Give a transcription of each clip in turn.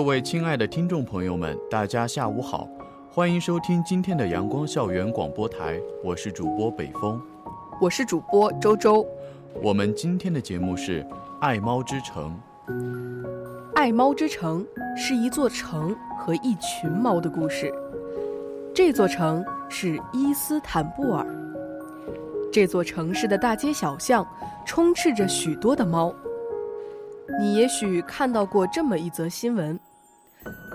各位亲爱的听众朋友们，大家下午好，欢迎收听今天的阳光校园广播台，我是主播北风，我是主播周周。我们今天的节目是《爱猫之城》。爱猫之城是一座城和一群猫的故事。这座城是伊斯坦布尔。这座城市的大街小巷充斥着许多的猫。你也许看到过这么一则新闻：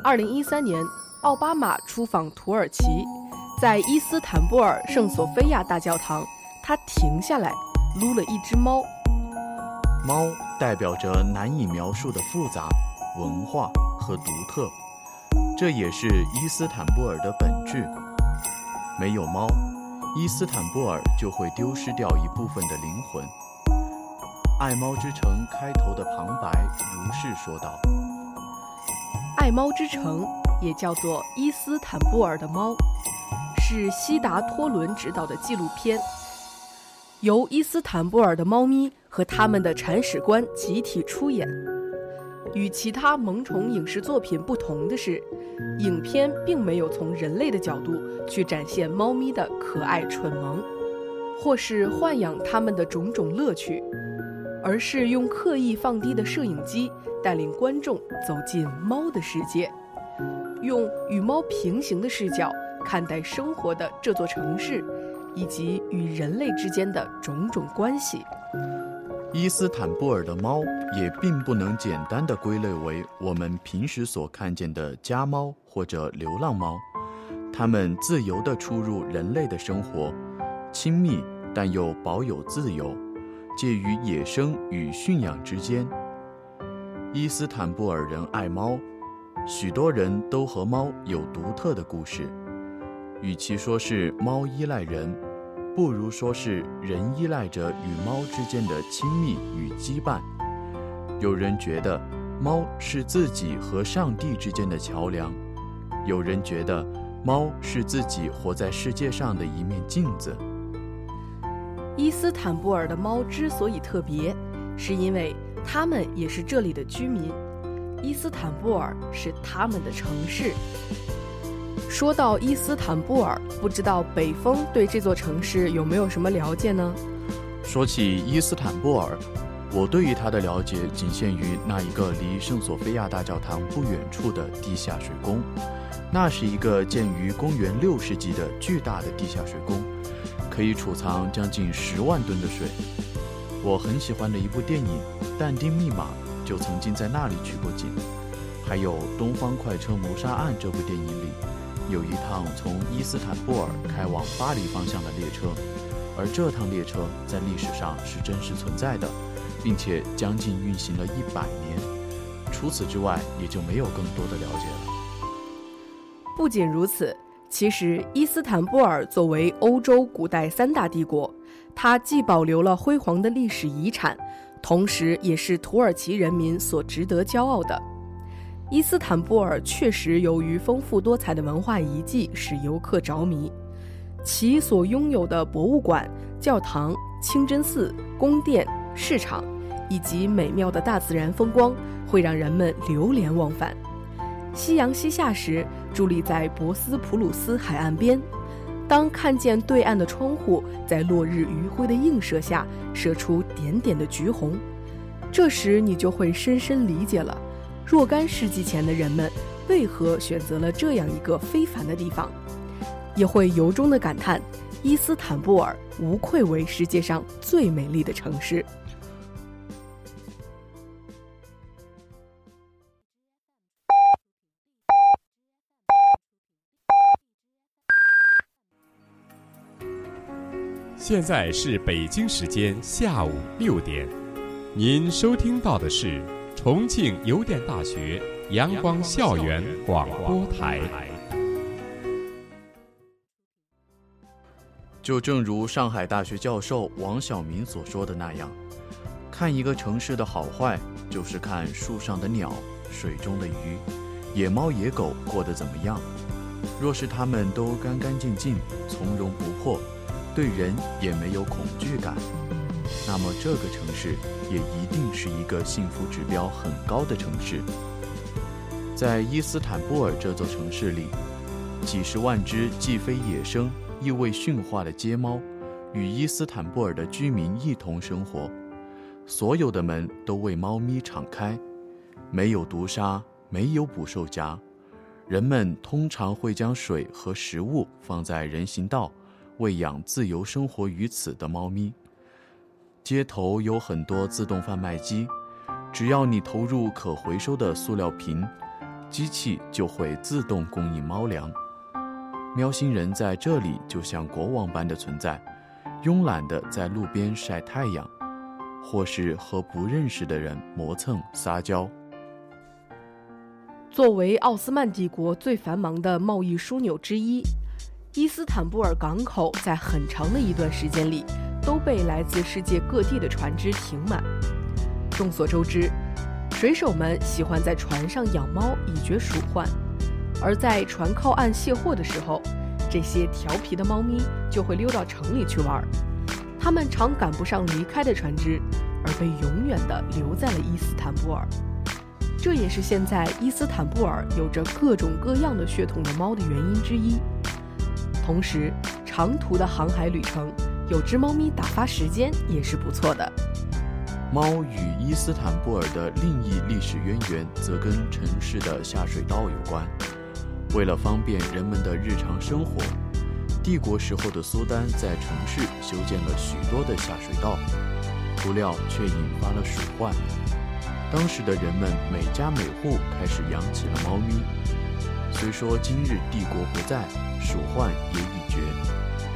二零一三年，奥巴马出访土耳其，在伊斯坦布尔圣索菲亚大教堂，他停下来撸了一只猫。猫代表着难以描述的复杂、文化和独特，这也是伊斯坦布尔的本质。没有猫，伊斯坦布尔就会丢失掉一部分的灵魂。《爱猫之城》开头的旁白如是说道：“爱猫之城也叫做伊斯坦布尔的猫，是悉达托伦执导的纪录片，由伊斯坦布尔的猫咪和他们的铲屎官集体出演。与其他萌宠影视作品不同的是，影片并没有从人类的角度去展现猫咪的可爱蠢萌，或是豢养它们的种种乐趣。”而是用刻意放低的摄影机带领观众走进猫的世界，用与猫平行的视角看待生活的这座城市，以及与人类之间的种种关系。伊斯坦布尔的猫也并不能简单的归类为我们平时所看见的家猫或者流浪猫，它们自由地出入人类的生活，亲密但又保有自由。介于野生与驯养之间。伊斯坦布尔人爱猫，许多人都和猫有独特的故事。与其说是猫依赖人，不如说是人依赖着与猫之间的亲密与羁绊。有人觉得猫是自己和上帝之间的桥梁，有人觉得猫是自己活在世界上的一面镜子。伊斯坦布尔的猫之所以特别，是因为他们也是这里的居民。伊斯坦布尔是他们的城市。说到伊斯坦布尔，不知道北风对这座城市有没有什么了解呢？说起伊斯坦布尔，我对于它的了解仅限于那一个离圣索菲亚大教堂不远处的地下水宫。那是一个建于公元六世纪的巨大的地下水宫。可以储藏将近十万吨的水。我很喜欢的一部电影《但丁密码》就曾经在那里取过景。还有《东方快车谋杀案》这部电影里，有一趟从伊斯坦布尔开往巴黎方向的列车，而这趟列车在历史上是真实存在的，并且将近运行了一百年。除此之外，也就没有更多的了解了。不仅如此。其实，伊斯坦布尔作为欧洲古代三大帝国，它既保留了辉煌的历史遗产，同时也是土耳其人民所值得骄傲的。伊斯坦布尔确实由于丰富多彩的文化遗迹使游客着迷，其所拥有的博物馆、教堂、清真寺、宫殿、市场，以及美妙的大自然风光，会让人们流连忘返。夕阳西下时，伫立在博斯普鲁斯海岸边，当看见对岸的窗户在落日余晖的映射下射出点点的橘红，这时你就会深深理解了若干世纪前的人们为何选择了这样一个非凡的地方，也会由衷的感叹：伊斯坦布尔无愧为世界上最美丽的城市。现在是北京时间下午六点，您收听到的是重庆邮电大学阳光校园广播台。就正如上海大学教授王晓明所说的那样，看一个城市的好坏，就是看树上的鸟、水中的鱼、野猫野狗过得怎么样。若是他们都干干净净、从容不迫。对人也没有恐惧感，那么这个城市也一定是一个幸福指标很高的城市。在伊斯坦布尔这座城市里，几十万只既非野生亦未驯化的街猫，与伊斯坦布尔的居民一同生活。所有的门都为猫咪敞开，没有毒杀，没有捕兽夹。人们通常会将水和食物放在人行道。喂养自由生活于此的猫咪。街头有很多自动贩卖机，只要你投入可回收的塑料瓶，机器就会自动供应猫粮。喵星人在这里就像国王般的存在，慵懒地在路边晒太阳，或是和不认识的人磨蹭撒娇。作为奥斯曼帝国最繁忙的贸易枢纽之一。伊斯坦布尔港口在很长的一段时间里都被来自世界各地的船只停满。众所周知，水手们喜欢在船上养猫以绝鼠患，而在船靠岸卸货的时候，这些调皮的猫咪就会溜到城里去玩儿。它们常赶不上离开的船只，而被永远地留在了伊斯坦布尔。这也是现在伊斯坦布尔有着各种各样的血统的猫的原因之一。同时，长途的航海旅程，有只猫咪打发时间也是不错的。猫与伊斯坦布尔的另一历史渊源，则跟城市的下水道有关。为了方便人们的日常生活，帝国时候的苏丹在城市修建了许多的下水道，不料却引发了鼠患。当时的人们每家每户开始养起了猫咪。虽说今日帝国不在。鼠患也已绝，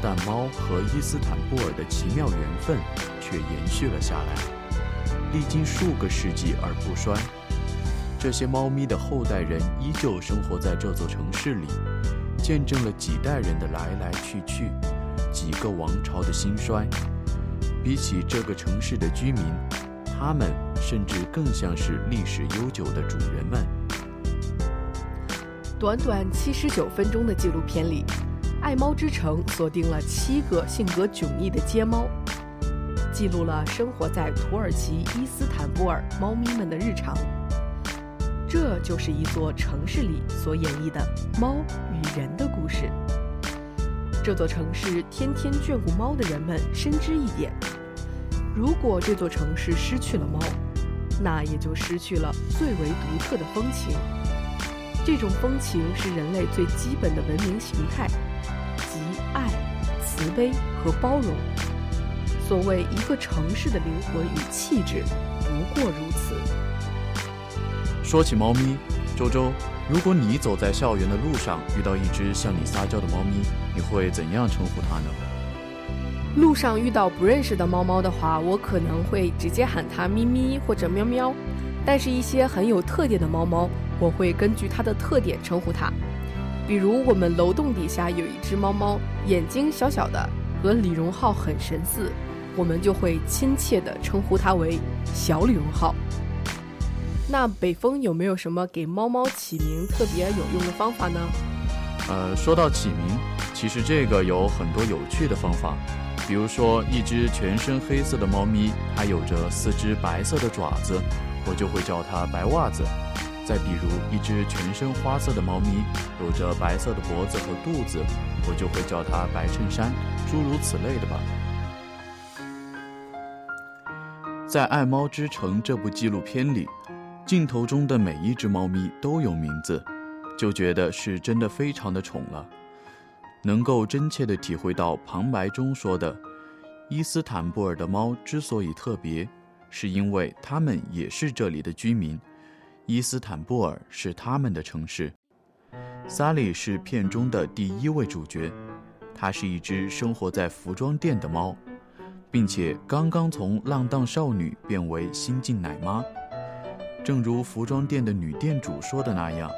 但猫和伊斯坦布尔的奇妙缘分却延续了下来，历经数个世纪而不衰。这些猫咪的后代人依旧生活在这座城市里，见证了几代人的来来去去，几个王朝的兴衰。比起这个城市的居民，他们甚至更像是历史悠久的主人们。短短七十九分钟的纪录片里，爱猫之城锁定了七个性格迥异的街猫，记录了生活在土耳其伊斯坦布尔猫咪们的日常。这就是一座城市里所演绎的猫与人的故事。这座城市天天眷顾猫的人们深知一点：如果这座城市失去了猫，那也就失去了最为独特的风情。这种风情是人类最基本的文明形态，即爱、慈悲和包容。所谓一个城市的灵魂与气质，不过如此。说起猫咪，周周，如果你走在校园的路上，遇到一只向你撒娇的猫咪，你会怎样称呼它呢？路上遇到不认识的猫猫的话，我可能会直接喊它咪咪或者喵喵。但是，一些很有特点的猫猫。我会根据它的特点称呼它，比如我们楼栋底下有一只猫猫，眼睛小小的，和李荣浩很神似，我们就会亲切地称呼它为小李荣浩。那北风有没有什么给猫猫起名特别有用的方法呢？呃，说到起名，其实这个有很多有趣的方法，比如说一只全身黑色的猫咪，它有着四只白色的爪子，我就会叫它白袜子。再比如，一只全身花色的猫咪，有着白色的脖子和肚子，我就会叫它白衬衫，诸如此类的吧。在《爱猫之城》这部纪录片里，镜头中的每一只猫咪都有名字，就觉得是真的非常的宠了，能够真切地体会到旁白中说的：伊斯坦布尔的猫之所以特别，是因为它们也是这里的居民。伊斯坦布尔是他们的城市。萨里是片中的第一位主角，它是一只生活在服装店的猫，并且刚刚从浪荡少女变为新晋奶妈。正如服装店的女店主说的那样，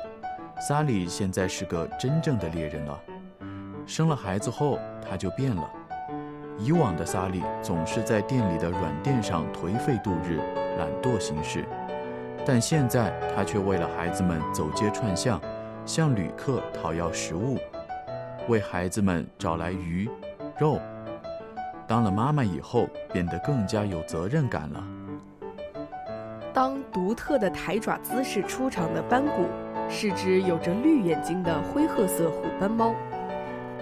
萨莉现在是个真正的猎人了。生了孩子后，她就变了。以往的萨莉总是在店里的软垫上颓废度日，懒惰行事，但现在他却为了孩子们走街串巷，向旅客讨要食物。为孩子们找来鱼、肉。当了妈妈以后，变得更加有责任感了。当独特的抬爪姿势出场的斑谷，是只有着绿眼睛的灰褐色虎斑猫。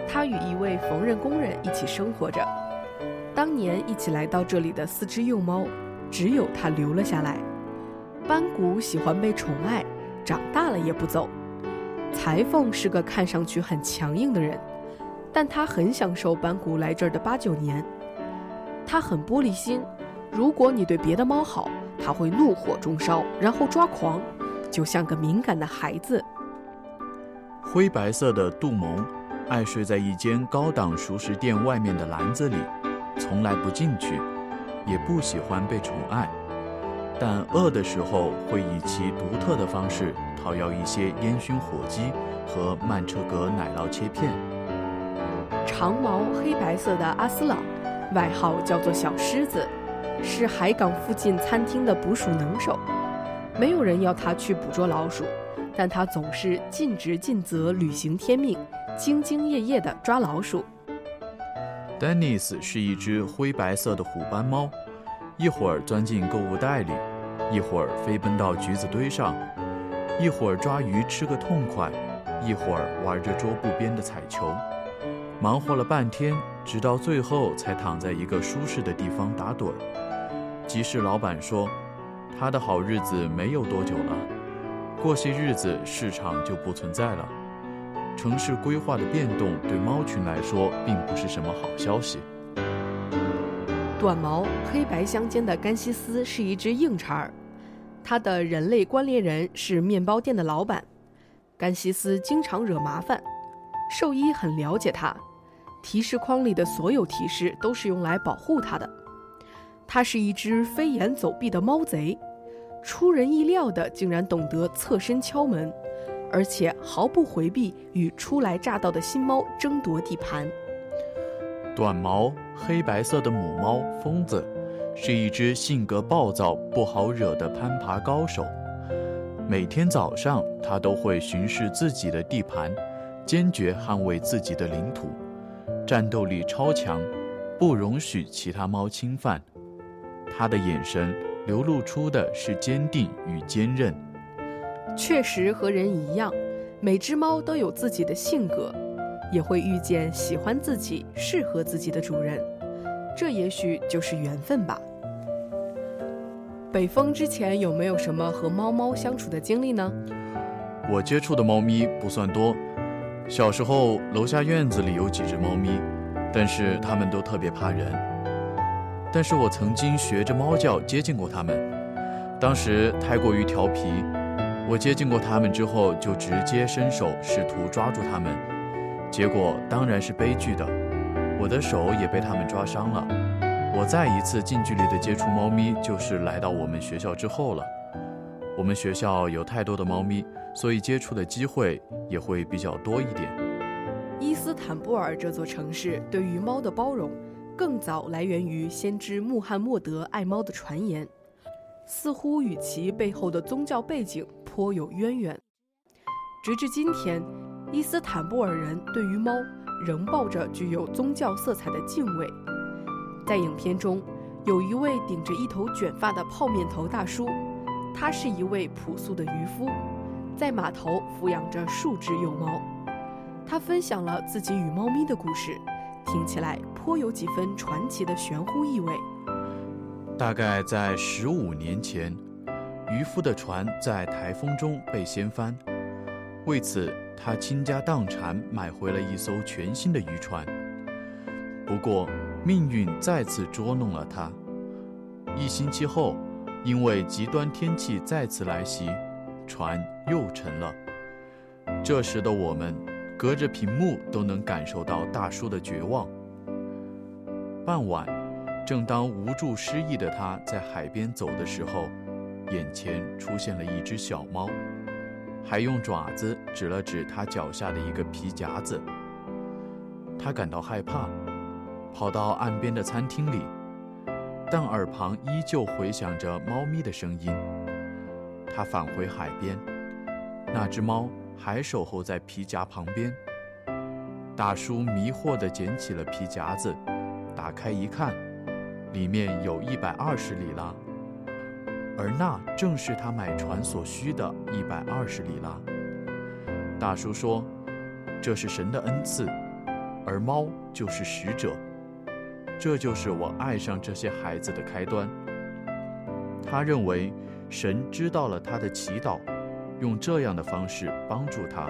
它与一位缝纫工人一起生活着。当年一起来到这里的四只幼猫，只有它留了下来。斑谷喜欢被宠爱，长大了也不走。裁缝是个看上去很强硬的人，但他很享受班古来这儿的八九年。他很玻璃心，如果你对别的猫好，他会怒火中烧，然后抓狂，就像个敏感的孩子。灰白色的杜蒙，爱睡在一间高档熟食店外面的篮子里，从来不进去，也不喜欢被宠爱。但饿的时候会以其独特的方式讨要一些烟熏火鸡和曼彻格奶酪切片。长毛黑白色的阿斯朗，外号叫做小狮子，是海港附近餐厅的捕鼠能手。没有人要他去捕捉老鼠，但他总是尽职尽责，履行天命，兢兢业业地抓老鼠。丹尼斯是一只灰白色的虎斑猫。一会儿钻进购物袋里，一会儿飞奔到橘子堆上，一会儿抓鱼吃个痛快，一会儿玩着桌布边的彩球，忙活了半天，直到最后才躺在一个舒适的地方打盹儿。集市老板说，他的好日子没有多久了，过些日子市场就不存在了。城市规划的变动对猫群来说并不是什么好消息。短毛黑白相间的甘西斯是一只硬茬儿，他的人类关联人是面包店的老板。甘西斯经常惹麻烦，兽医很了解他，提示框里的所有提示都是用来保护他的。他是一只飞檐走壁的猫贼，出人意料的竟然懂得侧身敲门，而且毫不回避与初来乍到的新猫争夺地盘。短毛黑白色的母猫疯子，是一只性格暴躁、不好惹的攀爬高手。每天早上，它都会巡视自己的地盘，坚决捍卫自己的领土，战斗力超强，不容许其他猫侵犯。它的眼神流露出的是坚定与坚韧。确实和人一样，每只猫都有自己的性格。也会遇见喜欢自己、适合自己的主人，这也许就是缘分吧。北风之前有没有什么和猫猫相处的经历呢？我接触的猫咪不算多，小时候楼下院子里有几只猫咪，但是它们都特别怕人。但是我曾经学着猫叫接近过它们，当时太过于调皮，我接近过它们之后就直接伸手试图抓住它们。结果当然是悲剧的，我的手也被他们抓伤了。我再一次近距离的接触猫咪，就是来到我们学校之后了。我们学校有太多的猫咪，所以接触的机会也会比较多一点。伊斯坦布尔这座城市对于猫的包容，更早来源于先知穆罕默德爱猫的传言，似乎与其背后的宗教背景颇有渊源。直至今天。伊斯坦布尔人对于猫仍抱着具有宗教色彩的敬畏。在影片中，有一位顶着一头卷发的泡面头大叔，他是一位朴素的渔夫，在码头抚养着数只幼猫。他分享了自己与猫咪的故事，听起来颇有几分传奇的玄乎意味。大概在十五年前，渔夫的船在台风中被掀翻，为此。他倾家荡产买回了一艘全新的渔船，不过命运再次捉弄了他。一星期后，因为极端天气再次来袭，船又沉了。这时的我们隔着屏幕都能感受到大叔的绝望。傍晚，正当无助失意的他在海边走的时候，眼前出现了一只小猫，还用爪子指了指他脚下的一个皮夹子。他感到害怕，跑到岸边的餐厅里，但耳旁依旧回响着猫咪的声音。他返回海边，那只猫还守候在皮夹旁边。大叔迷惑地捡起了皮夹子。打开一看，里面有一百二十里拉，而那正是他买船所需的一百二十里拉。大叔说：“这是神的恩赐，而猫就是使者。这就是我爱上这些孩子的开端。”他认为神知道了他的祈祷，用这样的方式帮助他。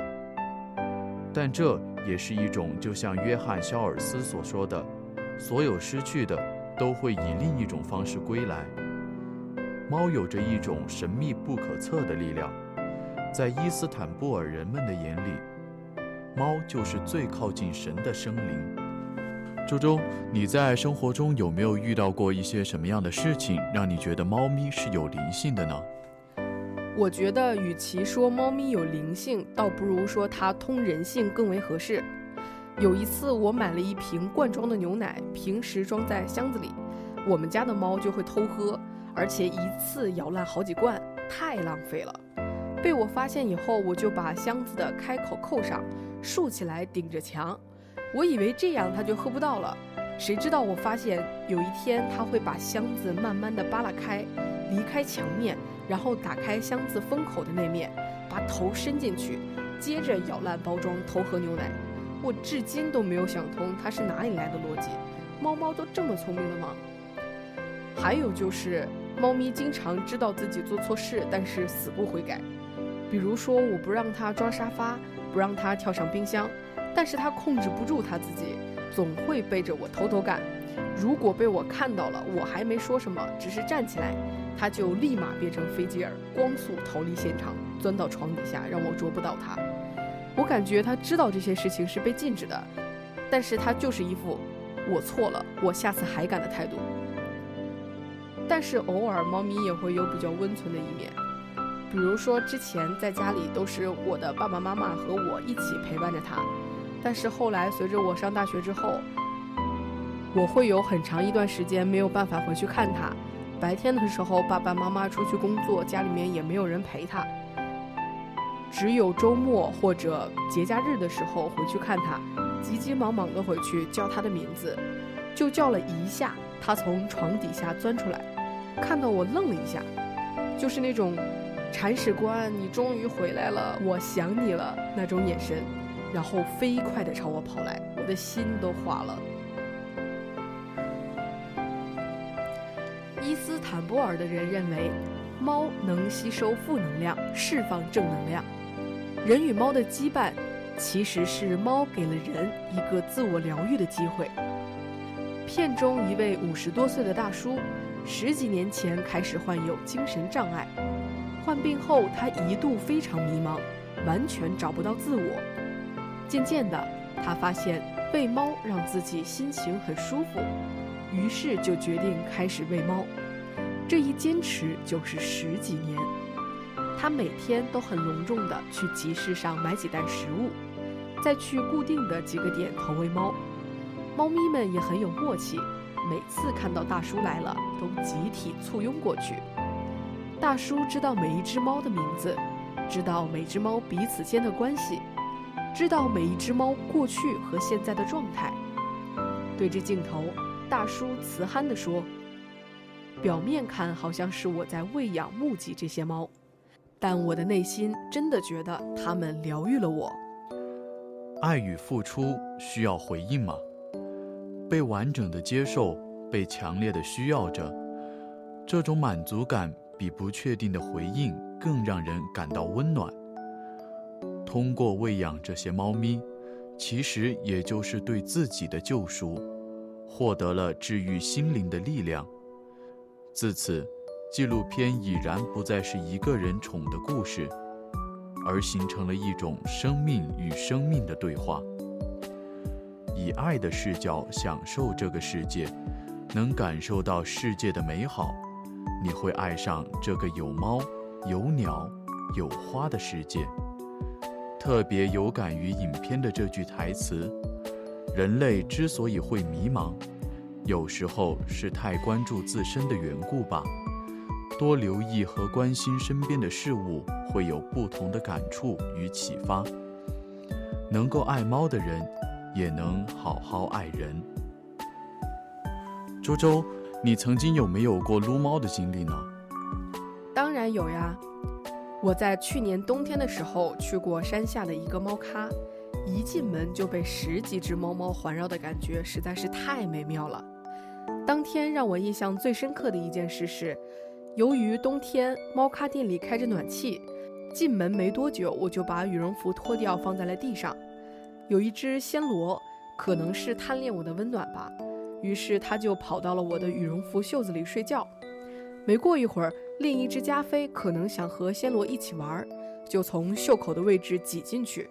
但这也是一种，就像约翰·肖尔斯所说的。所有失去的都会以另一种方式归来。猫有着一种神秘不可测的力量，在伊斯坦布尔人们的眼里，猫就是最靠近神的生灵。周周，你在生活中有没有遇到过一些什么样的事情，让你觉得猫咪是有灵性的呢？我觉得，与其说猫咪有灵性，倒不如说它通人性更为合适。有一次，我买了一瓶罐装的牛奶，平时装在箱子里，我们家的猫就会偷喝，而且一次咬烂好几罐，太浪费了。被我发现以后，我就把箱子的开口扣上，竖起来顶着墙。我以为这样它就喝不到了，谁知道我发现有一天它会把箱子慢慢的扒拉开，离开墙面，然后打开箱子封口的那面，把头伸进去，接着咬烂包装偷喝牛奶。我至今都没有想通它是哪里来的逻辑，猫猫都这么聪明的吗？还有就是，猫咪经常知道自己做错事，但是死不悔改。比如说，我不让它抓沙发，不让它跳上冰箱，但是它控制不住它自己，总会背着我偷偷干。如果被我看到了，我还没说什么，只是站起来，它就立马变成飞机耳，光速逃离现场，钻到床底下，让我捉不到它。我感觉它知道这些事情是被禁止的，但是它就是一副我错了，我下次还敢的态度。但是偶尔猫咪也会有比较温存的一面，比如说之前在家里都是我的爸爸妈妈和我一起陪伴着它，但是后来随着我上大学之后，我会有很长一段时间没有办法回去看它。白天的时候爸爸妈妈出去工作，家里面也没有人陪它。只有周末或者节假日的时候回去看它，急急忙忙的回去叫它的名字，就叫了一下，它从床底下钻出来，看到我愣了一下，就是那种铲屎官，你终于回来了，我想你了那种眼神，然后飞快的朝我跑来，我的心都化了。伊斯坦布尔的人认为，猫能吸收负能量，释放正能量。人与猫的羁绊，其实是猫给了人一个自我疗愈的机会。片中一位五十多岁的大叔，十几年前开始患有精神障碍，患病后他一度非常迷茫，完全找不到自我。渐渐的，他发现喂猫让自己心情很舒服，于是就决定开始喂猫。这一坚持就是十几年。他每天都很隆重的去集市上买几袋食物，再去固定的几个点投喂猫。猫咪们也很有默契，每次看到大叔来了，都集体簇拥过去。大叔知道每一只猫的名字，知道每只猫彼此间的关系，知道每一只猫过去和现在的状态。对着镜头，大叔慈憨地说：“表面看好像是我在喂养、募集这些猫。”但我的内心真的觉得它们疗愈了我。爱与付出需要回应吗？被完整的接受，被强烈的需要着，这种满足感比不确定的回应更让人感到温暖。通过喂养这些猫咪，其实也就是对自己的救赎，获得了治愈心灵的力量。自此。纪录片已然不再是一个人宠的故事，而形成了一种生命与生命的对话。以爱的视角享受这个世界，能感受到世界的美好，你会爱上这个有猫、有鸟、有花的世界。特别有感于影片的这句台词：“人类之所以会迷茫，有时候是太关注自身的缘故吧。多留意和关心身边的事物，会有不同的感触与启发。能够爱猫的人。”也能好好爱人。周周，你曾经有没有过撸猫的经历呢？当然有呀！我在去年冬天的时候去过山下的一个猫咖，一进门就被十几只猫猫环绕的感觉实在是太美妙了。当天让我印象最深刻的一件事是，由于冬天猫咖店里开着暖气，进门没多久我就把羽绒服脱掉放在了地上。有一只暹罗，可能是贪恋我的温暖吧，于是它就跑到了我的羽绒服袖子里睡觉。没过一会儿，另一只加菲可能想和暹罗一起玩，就从袖口的位置挤进去，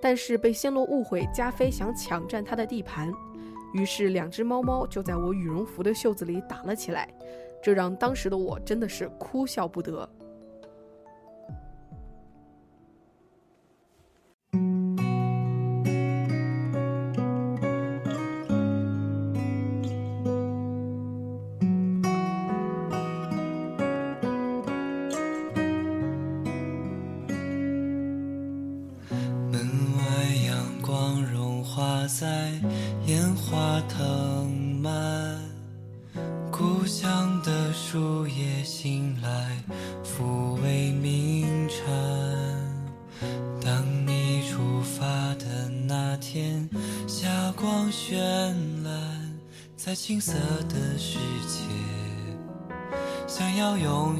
但是被暹罗误会加菲想抢占它的地盘，于是两只猫猫就在我羽绒服的袖子里打了起来，这让当时的我真的是哭笑不得。金色的世界，想要拥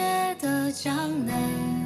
夜的江南。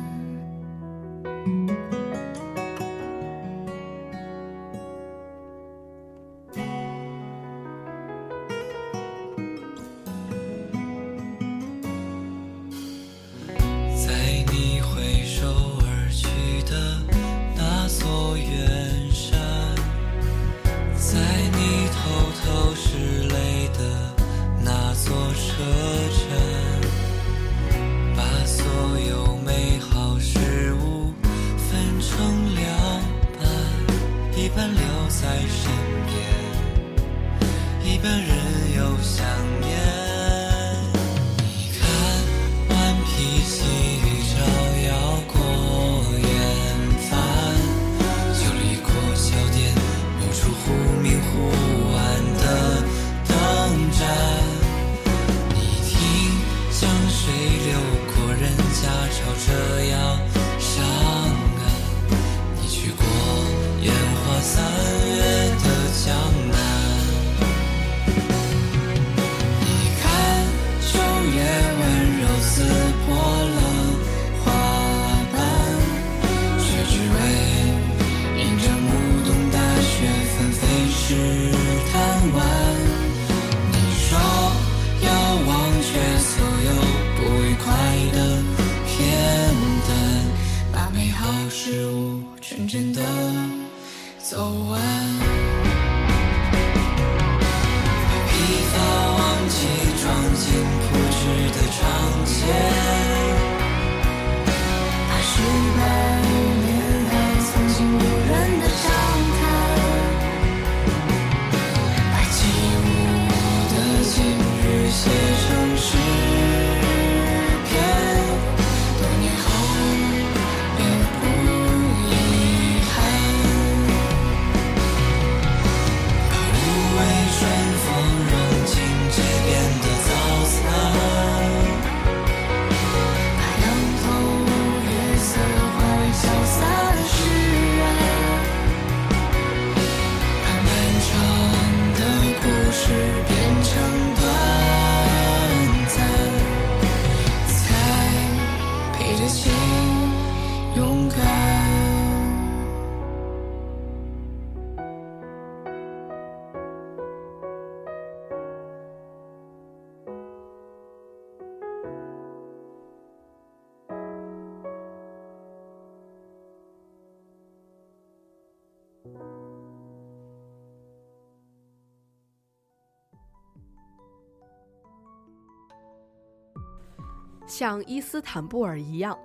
像伊斯坦布尔一样，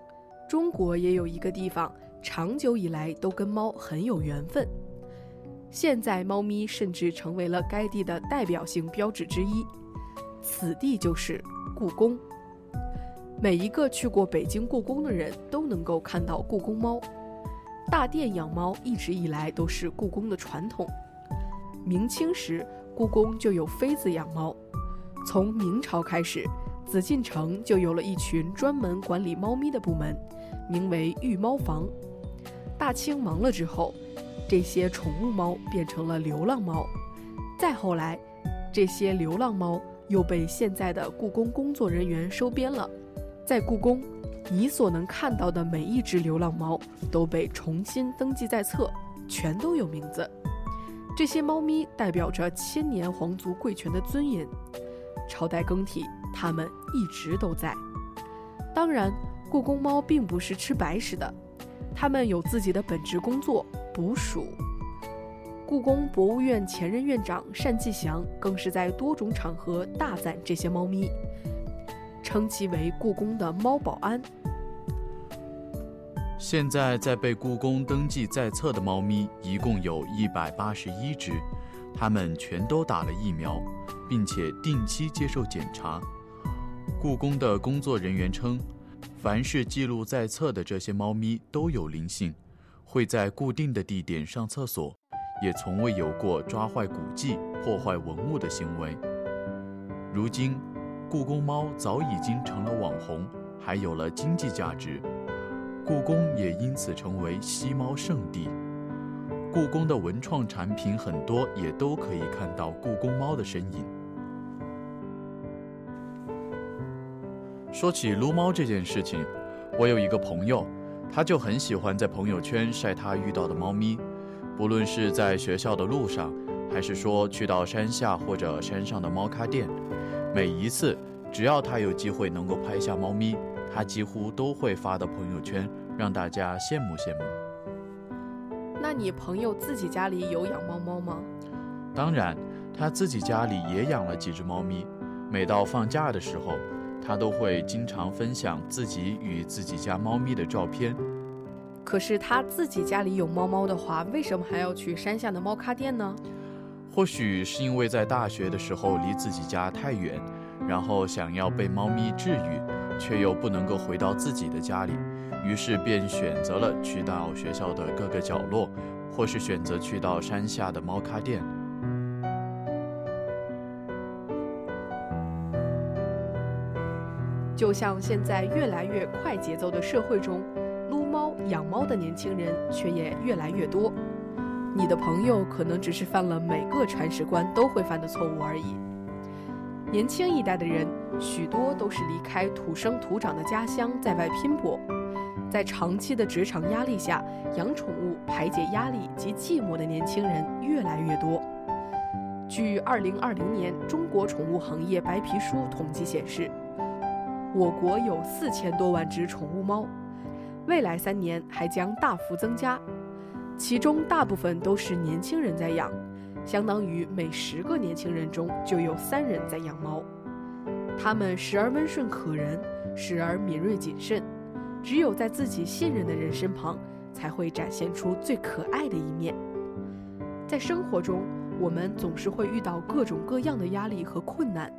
中国也有一个地方，长久以来都跟猫很有缘分。现在，猫咪甚至成为了该地的代表性标志之一。此地就是故宫。每一个去过北京故宫的人都能够看到故宫猫。大殿养猫一直以来都是故宫的传统。明清时，故宫就有妃子养猫。从明朝开始，紫禁城就有了一群专门管理猫咪的部门，名为御猫房。大清亡了之后，这些宠物猫变成了流浪猫。再后来，这些流浪猫又被现在的故宫工作人员收编了。在故宫，你所能看到的每一只流浪猫都被重新登记在册，全都有名字。这些猫咪代表着千年皇族贵权的尊严。朝代更替，它们一直都在。当然，故宫猫并不是吃白食的，它们有自己的本职工作——捕鼠。故宫博物院前任院长单霁翔更是在多种场合大赞这些猫咪。称其为故宫的猫保安。现在在被故宫登记在册的猫咪一共有一百八十一只，它们全都打了疫苗，并且定期接受检查。故宫的工作人员称，凡是记录在册的这些猫咪都有灵性，会在固定的地点上厕所，也从未有过抓坏古迹、破坏文物的行为。如今。故宫猫早已经成了网红，还有了经济价值，故宫也因此成为吸猫圣地。故宫的文创产品很多，也都可以看到故宫猫的身影。说起撸猫这件事情，我有一个朋友，他就很喜欢在朋友圈晒他遇到的猫咪，不论是在学校的路上，还是说去到山下或者山上的猫咖店。每一次，只要他有机会能够拍下猫咪，他几乎都会发到朋友圈，让大家羡慕羡慕。那你朋友自己家里有养猫猫吗？当然，他自己家里也养了几只猫咪。每到放假的时候，他都会经常分享自己与自己家猫咪的照片。可是他自己家里有猫猫的话，为什么还要去山下的猫咖店呢？或许是因为在大学的时候离自己家太远，然后想要被猫咪治愈，却又不能够回到自己的家里，于是便选择了去到学校的各个角落，或是选择去到山下的猫咖店。就像现在越来越快节奏的社会中，撸猫养猫的年轻人却也越来越多。你的朋友可能只是犯了每个铲屎官都会犯的错误而已。年轻一代的人，许多都是离开土生土长的家乡，在外拼搏，在长期的职场压力下，养宠物排解压力及寂寞的年轻人越来越多。据2020年中国宠物行业白皮书统计显示，我国有四千多万只宠物猫，未来三年还将大幅增加。其中大部分都是年轻人在养，相当于每十个年轻人中就有三人在养猫。它们时而温顺可人，时而敏锐谨慎，只有在自己信任的人身旁，才会展现出最可爱的一面。在生活中，我们总是会遇到各种各样的压力和困难，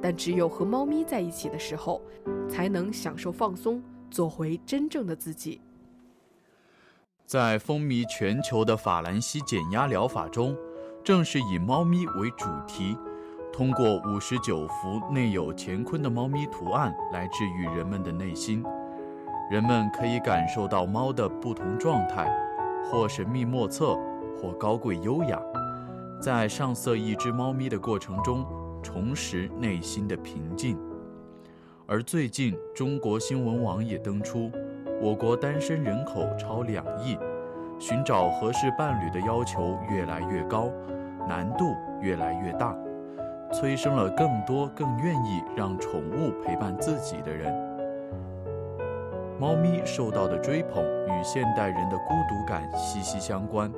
但只有和猫咪在一起的时候，才能享受放松，做回真正的自己。在风靡全球的法兰西减压疗法中，正是以猫咪为主题，通过五十九幅内有乾坤的猫咪图案来治愈人们的内心。人们可以感受到猫的不同状态，或神秘莫测，或高贵优雅，在上色一只猫咪的过程中，重拾内心的平静。而最近，中国新闻网也登出。我国单身人口超两亿，寻找合适伴侣的要求越来越高，难度越来越大，催生了更多更愿意让宠物陪伴自己的人。猫咪受到的追捧与现代人的孤独感息息相关，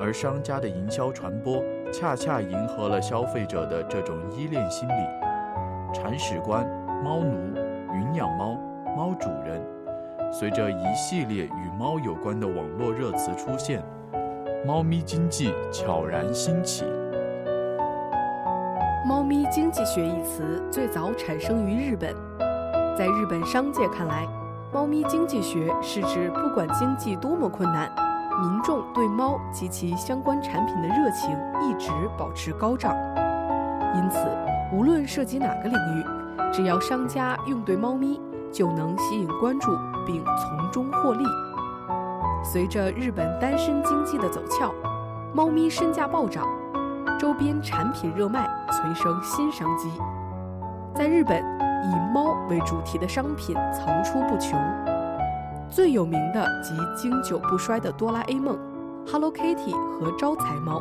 而商家的营销传播恰恰迎合了消费者的这种依恋心理。铲屎官、猫奴。云养猫、猫主人。随着一系列与猫有关的网络热词出现，猫咪经济悄然兴起。猫咪经济学一词最早产生于日本，在日本商界看来，猫咪经济学是指不管经济多么困难，民众对猫及其相关产品的热情一直保持高涨。因此，无论涉及哪个领域，只要商家用对猫咪，就能吸引关注并从中获利。随着日本单身经济的走俏，猫咪身价暴涨。周边产品热卖，催生新商机。在日本，以猫为主题的商品层出不穷，最有名的即经久不衰的哆啦 A 梦、Hello Kitty 和招财猫，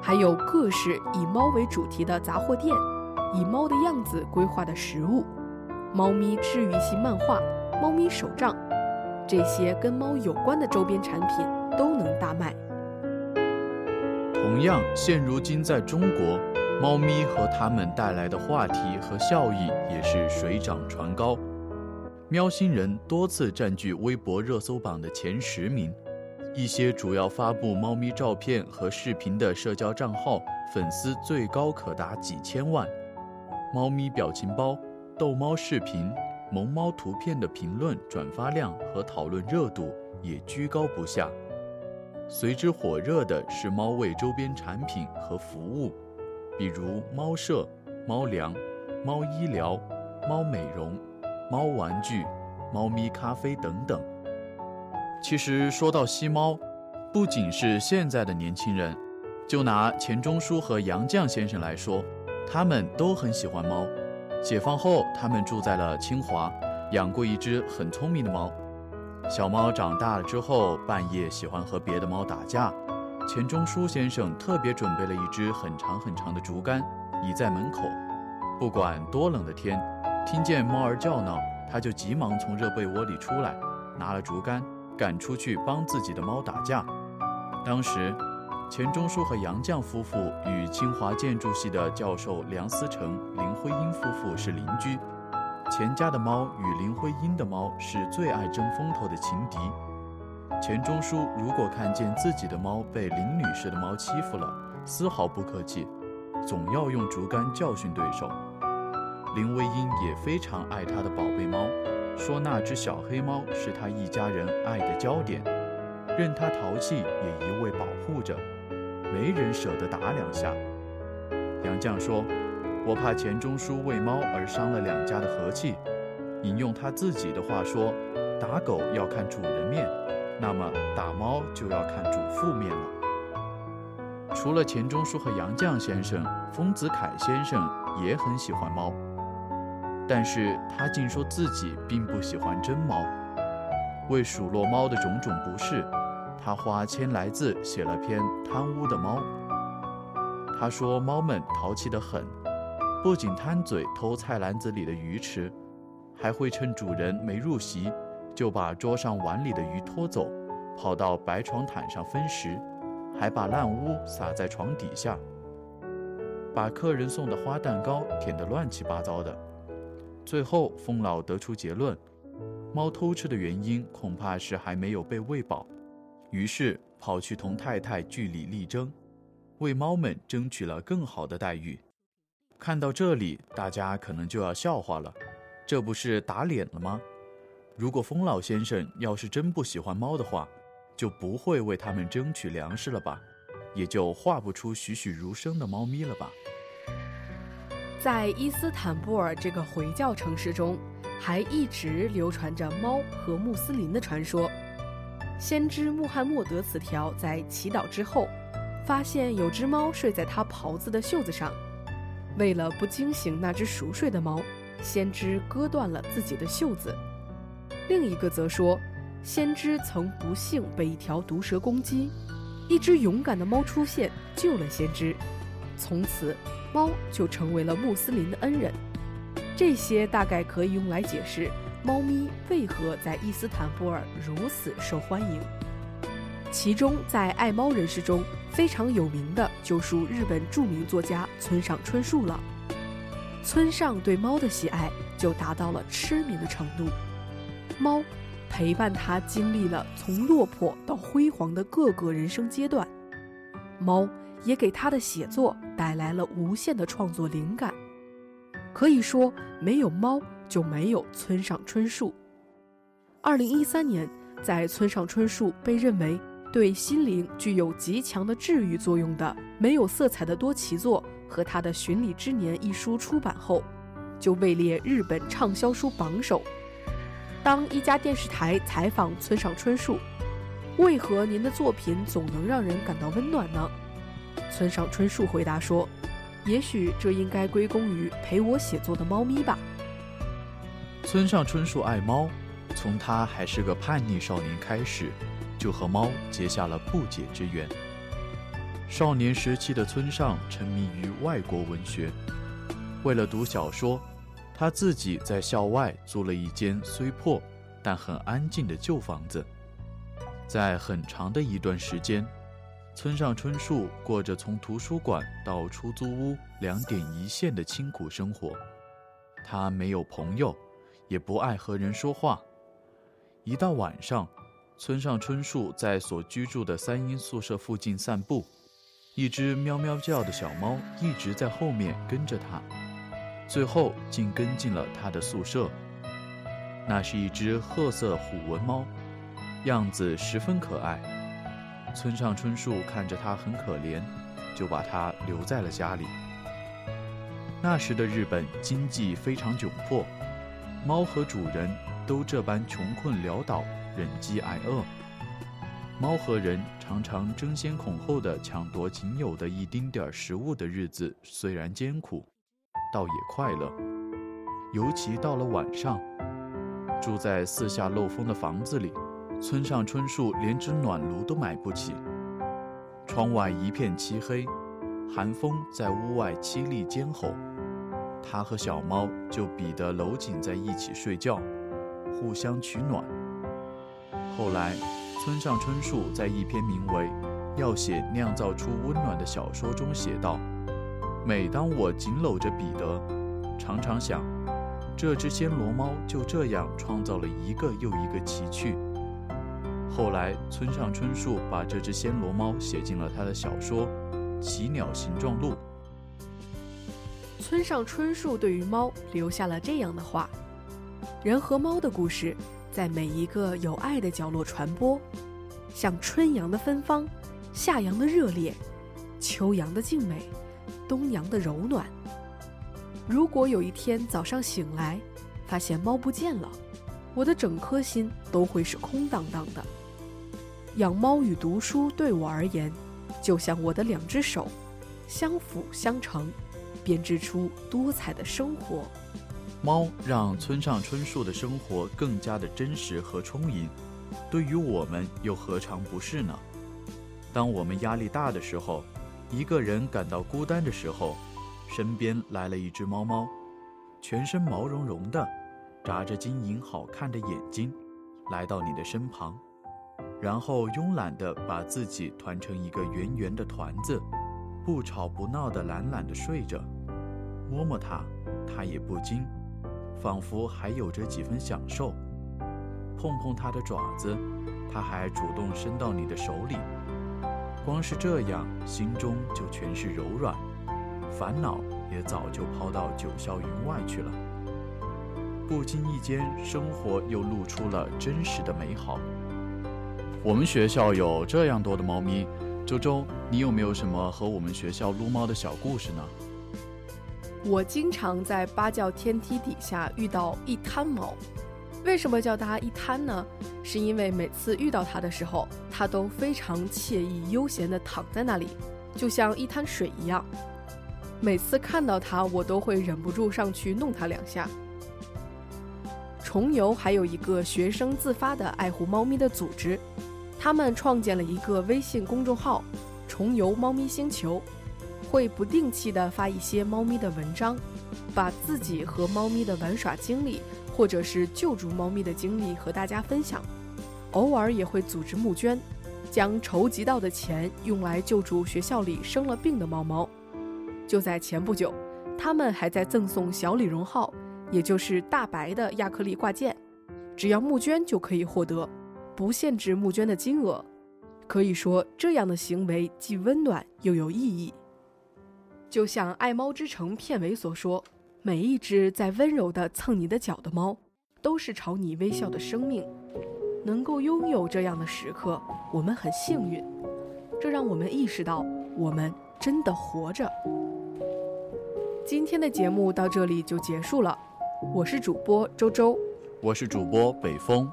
还有各式以猫为主题的杂货店，以猫的样子规划的食物，猫咪治愈系漫画、猫咪手账，这些跟猫有关的周边产品都能大卖。同样，现如今在中国，猫咪和它们带来的话题和效益也是水涨船高。喵星人多次占据微博热搜榜的前十名，一些主要发布猫咪照片和视频的社交账号粉丝最高可达几千万。猫咪表情包、逗猫视频、萌猫图片的评论转发量和讨论热度也居高不下。随之火热的是猫味周边产品和服务，比如猫舍、猫粮、猫医疗、猫美容、猫玩具、猫咪咖啡等等。其实说到吸猫，不仅是现在的年轻人，就拿钱钟书和杨绛先生来说，他们都很喜欢猫。解放后，他们住在了清华，养过一只很聪明的猫。小猫长大了之后，半夜喜欢和别的猫打架。钱钟书先生特别准备了一只很长很长的竹竿，倚在门口。不管多冷的天，听见猫儿叫闹，他就急忙从热被窝里出来，拿了竹竿，赶出去帮自己的猫打架。当时，钱钟书和杨绛夫妇与清华建筑系的教授梁思成、林徽因夫妇是邻居。钱家的猫与林徽因的猫是最爱争风头的情敌。钱钟书如果看见自己的猫被林女士的猫欺负了，丝毫不客气，总要用竹竿教训对手。林徽因也非常爱她的宝贝猫，说那只小黑猫是她一家人爱的焦点，任它淘气也一味保护着，没人舍得打两下。杨绛说。我怕钱钟书为猫而伤了两家的和气。引用他自己的话说：“打狗要看主人面，那么打猫就要看主妇面了。”除了钱钟书和杨绛先生，丰子恺先生也很喜欢猫，但是他竟说自己并不喜欢真猫。为数落猫的种种不是，他花千来字写了篇《贪污的猫》。他说猫们淘气得很。不仅贪嘴偷菜篮子里的鱼吃，还会趁主人没入席，就把桌上碗里的鱼拖走，跑到白床毯上分食，还把烂污撒在床底下，把客人送的花蛋糕舔得乱七八糟的。最后，丰老得出结论：猫偷吃的原因恐怕是还没有被喂饱，于是跑去同太太据理力争，为猫们争取了更好的待遇。看到这里，大家可能就要笑话了，这不是打脸了吗？如果风老先生要是真不喜欢猫的话，就不会为他们争取粮食了吧，也就画不出栩栩如生的猫咪了吧。在伊斯坦布尔这个回教城市中，还一直流传着猫和穆斯林的传说。先知穆罕默德此条在祈祷之后，发现有只猫睡在他袍子的袖子上。为了不惊醒那只熟睡的猫，先知割断了自己的袖子。另一个则说，先知曾不幸被一条毒蛇攻击，一只勇敢的猫出现救了先知，从此猫就成为了穆斯林的恩人。这些大概可以用来解释猫咪为何在伊斯坦布尔如此受欢迎。其中，在爱猫人士中非常有名的就属日本著名作家村上春树了。村上对猫的喜爱就达到了痴迷的程度。猫陪伴他经历了从落魄到辉煌的各个人生阶段，猫也给他的写作带来了无限的创作灵感。可以说，没有猫就没有村上春树。二零一三年，在村上春树被认为对心灵具有极强的治愈作用的没有色彩的多奇作和他的《巡礼之年》一书出版后，就位列日本畅销书榜首。当一家电视台采访村上春树，为何您的作品总能让人感到温暖呢？村上春树回答说：“也许这应该归功于陪我写作的猫咪吧。”村上春树爱猫，从他还是个叛逆少年开始，就和猫结下了不解之缘。少年时期的村上沉迷于外国文学，为了读小说。他自己在校外租了一间虽破但很安静的旧房子，在很长的一段时间，村上春树过着从图书馆到出租屋两点一线的清苦生活。他没有朋友，也不爱和人说话。一到晚上，村上春树在所居住的三英宿舍附近散步，一只喵喵叫的小猫一直在后面跟着他。最后竟跟进了他的宿舍。那是一只褐色虎纹猫，样子十分可爱。村上春树看着它很可怜，就把它留在了家里。那时的日本经济非常窘迫，猫和主人都这般穷困潦倒、忍饥挨饿。猫和人常常争先恐后的抢夺仅有的一丁点儿食物的日子，虽然艰苦。倒也快乐，尤其到了晚上，住在四下漏风的房子里，村上春树连只暖炉都买不起。窗外一片漆黑，寒风在屋外凄厉尖吼，他和小猫就比得搂紧在一起睡觉，互相取暖。后来，村上春树在一篇名为《要写酿造出温暖的小说》中写道。每当我紧搂着彼得，常常想，这只暹罗猫就这样创造了一个又一个奇趣。后来，村上春树把这只暹罗猫写进了他的小说《奇鸟形状录》。村上春树对于猫留下了这样的话：人和猫的故事，在每一个有爱的角落传播，像春阳的芬芳，夏阳的热烈，秋阳的静美。冬阳的柔暖。如果有一天早上醒来，发现猫不见了，我的整颗心都会是空荡荡的。养猫与读书对我而言，就像我的两只手，相辅相成，编织出多彩的生活。猫让村上春树的生活更加的真实和充盈，对于我们又何尝不是呢？当我们压力大的时候。一个人感到孤单的时候，身边来了一只猫猫，全身毛茸茸的，眨着晶莹好看的眼睛，来到你的身旁，然后慵懒地把自己团成一个圆圆的团子，不吵不闹地懒懒地睡着。摸摸它，它也不惊，仿佛还有着几分享受。碰碰它的爪子，它还主动伸到你的手里。光是这样，心中就全是柔软，烦恼也早就抛到九霄云外去了。不经意间，生活又露出了真实的美好。我们学校有这样多的猫咪，周周，你有没有什么和我们学校撸猫的小故事呢？我经常在八教天梯底下遇到一滩猫。为什么叫它一滩呢？是因为每次遇到它的时候，它都非常惬意悠闲地躺在那里，就像一滩水一样。每次看到它，我都会忍不住上去弄它两下。重游还有一个学生自发的爱护猫咪的组织，他们创建了一个微信公众号“重游猫咪星球”，会不定期的发一些猫咪的文章，把自己和猫咪的玩耍经历。或者是救助猫咪的经历和大家分享，偶尔也会组织募捐，将筹集到的钱用来救助学校里生了病的猫猫。就在前不久，他们还在赠送小李荣浩，也就是大白的亚克力挂件，只要募捐就可以获得，不限制募捐的金额。可以说，这样的行为既温暖又有意义。就像《爱猫之城》片尾所说：“每一只在温柔地蹭你的脚的猫，都是朝你微笑的生命。”能够拥有这样的时刻，我们很幸运。这让我们意识到，我们真的活着。今天的节目到这里就结束了，我是主播周周，我是主播北风。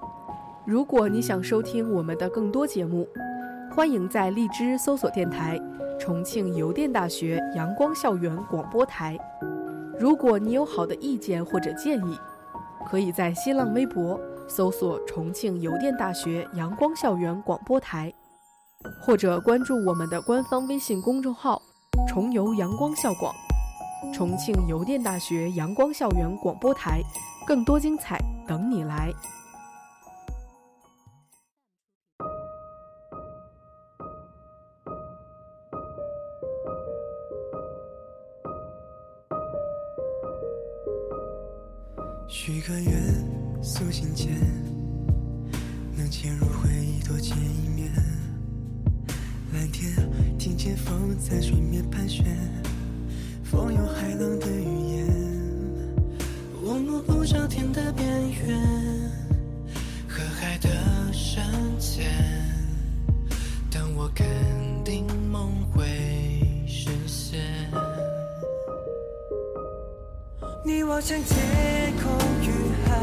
如果你想收听我们的更多节目，欢迎在荔枝搜索电台“重庆邮电大学阳光校园广播台”。如果你有好的意见或者建议，可以在新浪微博搜索“重庆邮电大学阳光校园广播台”，或者关注我们的官方微信公众号“重邮阳光校广”。重庆邮电大学阳光校园广播台，更多精彩等你来。许个愿，苏醒前，能潜入回忆多见一面。蓝天听见风在水面盘旋，风有海浪的语言。我摸不着天的边缘，和海的深浅，当我肯你望向天空与海，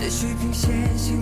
在水平线向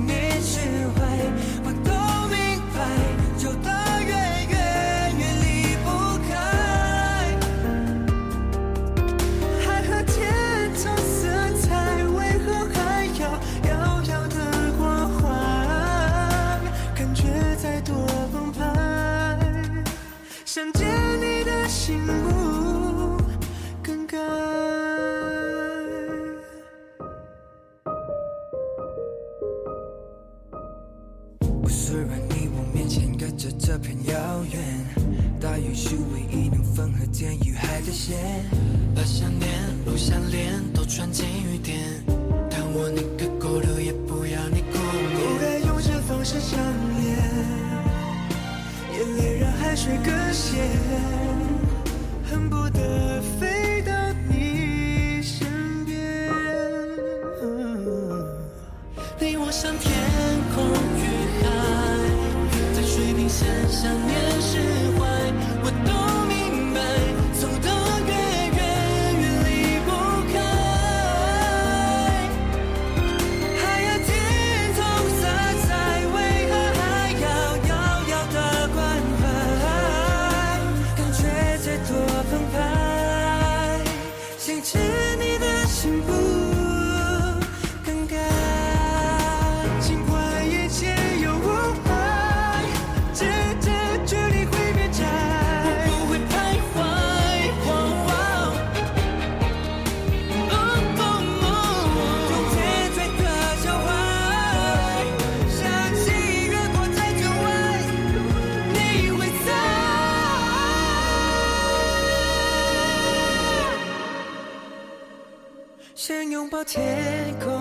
天空